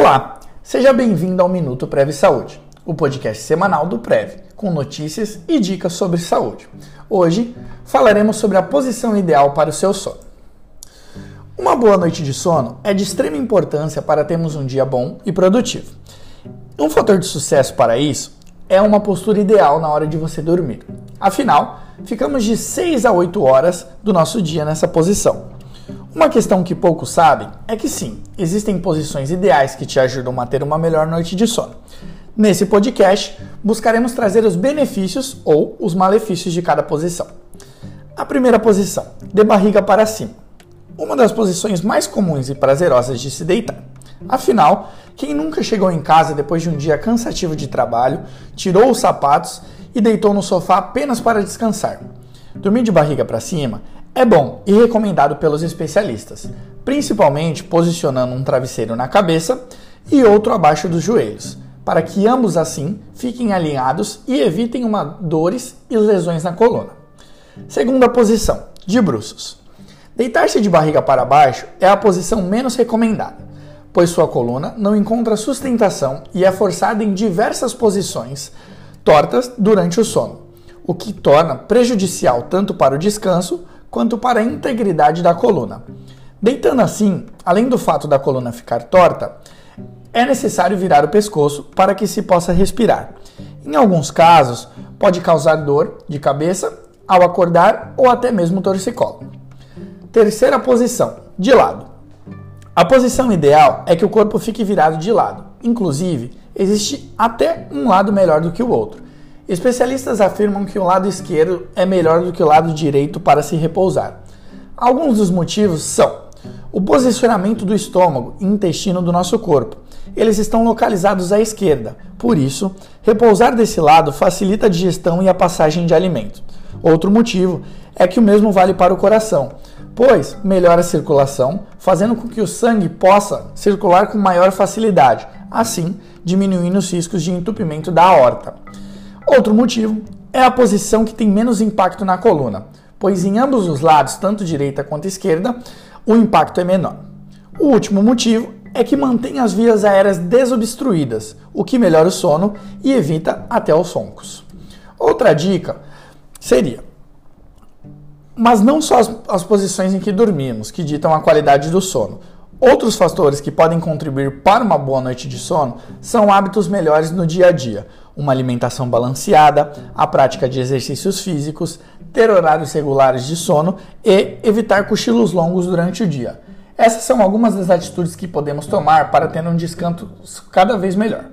Olá, seja bem-vindo ao Minuto Prev Saúde, o podcast semanal do Prev, com notícias e dicas sobre saúde. Hoje falaremos sobre a posição ideal para o seu sono. Uma boa noite de sono é de extrema importância para termos um dia bom e produtivo. Um fator de sucesso para isso é uma postura ideal na hora de você dormir. Afinal, ficamos de 6 a 8 horas do nosso dia nessa posição. Uma questão que poucos sabem é que sim, existem posições ideais que te ajudam a ter uma melhor noite de sono. Nesse podcast, buscaremos trazer os benefícios ou os malefícios de cada posição. A primeira posição, de barriga para cima. Uma das posições mais comuns e prazerosas de se deitar. Afinal, quem nunca chegou em casa depois de um dia cansativo de trabalho, tirou os sapatos e deitou no sofá apenas para descansar? Dormir de barriga para cima é bom e recomendado pelos especialistas, principalmente posicionando um travesseiro na cabeça e outro abaixo dos joelhos, para que ambos assim fiquem alinhados e evitem uma dores e lesões na coluna. Segunda posição, de bruços. Deitar-se de barriga para baixo é a posição menos recomendada, pois sua coluna não encontra sustentação e é forçada em diversas posições tortas durante o sono, o que torna prejudicial tanto para o descanso quanto para a integridade da coluna. Deitando assim, além do fato da coluna ficar torta, é necessário virar o pescoço para que se possa respirar. Em alguns casos, pode causar dor de cabeça ao acordar ou até mesmo torcicolo. Terceira posição, de lado. A posição ideal é que o corpo fique virado de lado. Inclusive, existe até um lado melhor do que o outro. Especialistas afirmam que o lado esquerdo é melhor do que o lado direito para se repousar. Alguns dos motivos são o posicionamento do estômago e intestino do nosso corpo. Eles estão localizados à esquerda, por isso, repousar desse lado facilita a digestão e a passagem de alimento. Outro motivo é que o mesmo vale para o coração, pois melhora a circulação, fazendo com que o sangue possa circular com maior facilidade, assim diminuindo os riscos de entupimento da aorta. Outro motivo é a posição que tem menos impacto na coluna, pois em ambos os lados, tanto direita quanto esquerda, o impacto é menor. O último motivo é que mantém as vias aéreas desobstruídas, o que melhora o sono e evita até os soncos. Outra dica seria: mas não só as, as posições em que dormimos que ditam a qualidade do sono. Outros fatores que podem contribuir para uma boa noite de sono são hábitos melhores no dia a dia, uma alimentação balanceada, a prática de exercícios físicos, ter horários regulares de sono e evitar cochilos longos durante o dia. Essas são algumas das atitudes que podemos tomar para ter um descanso cada vez melhor.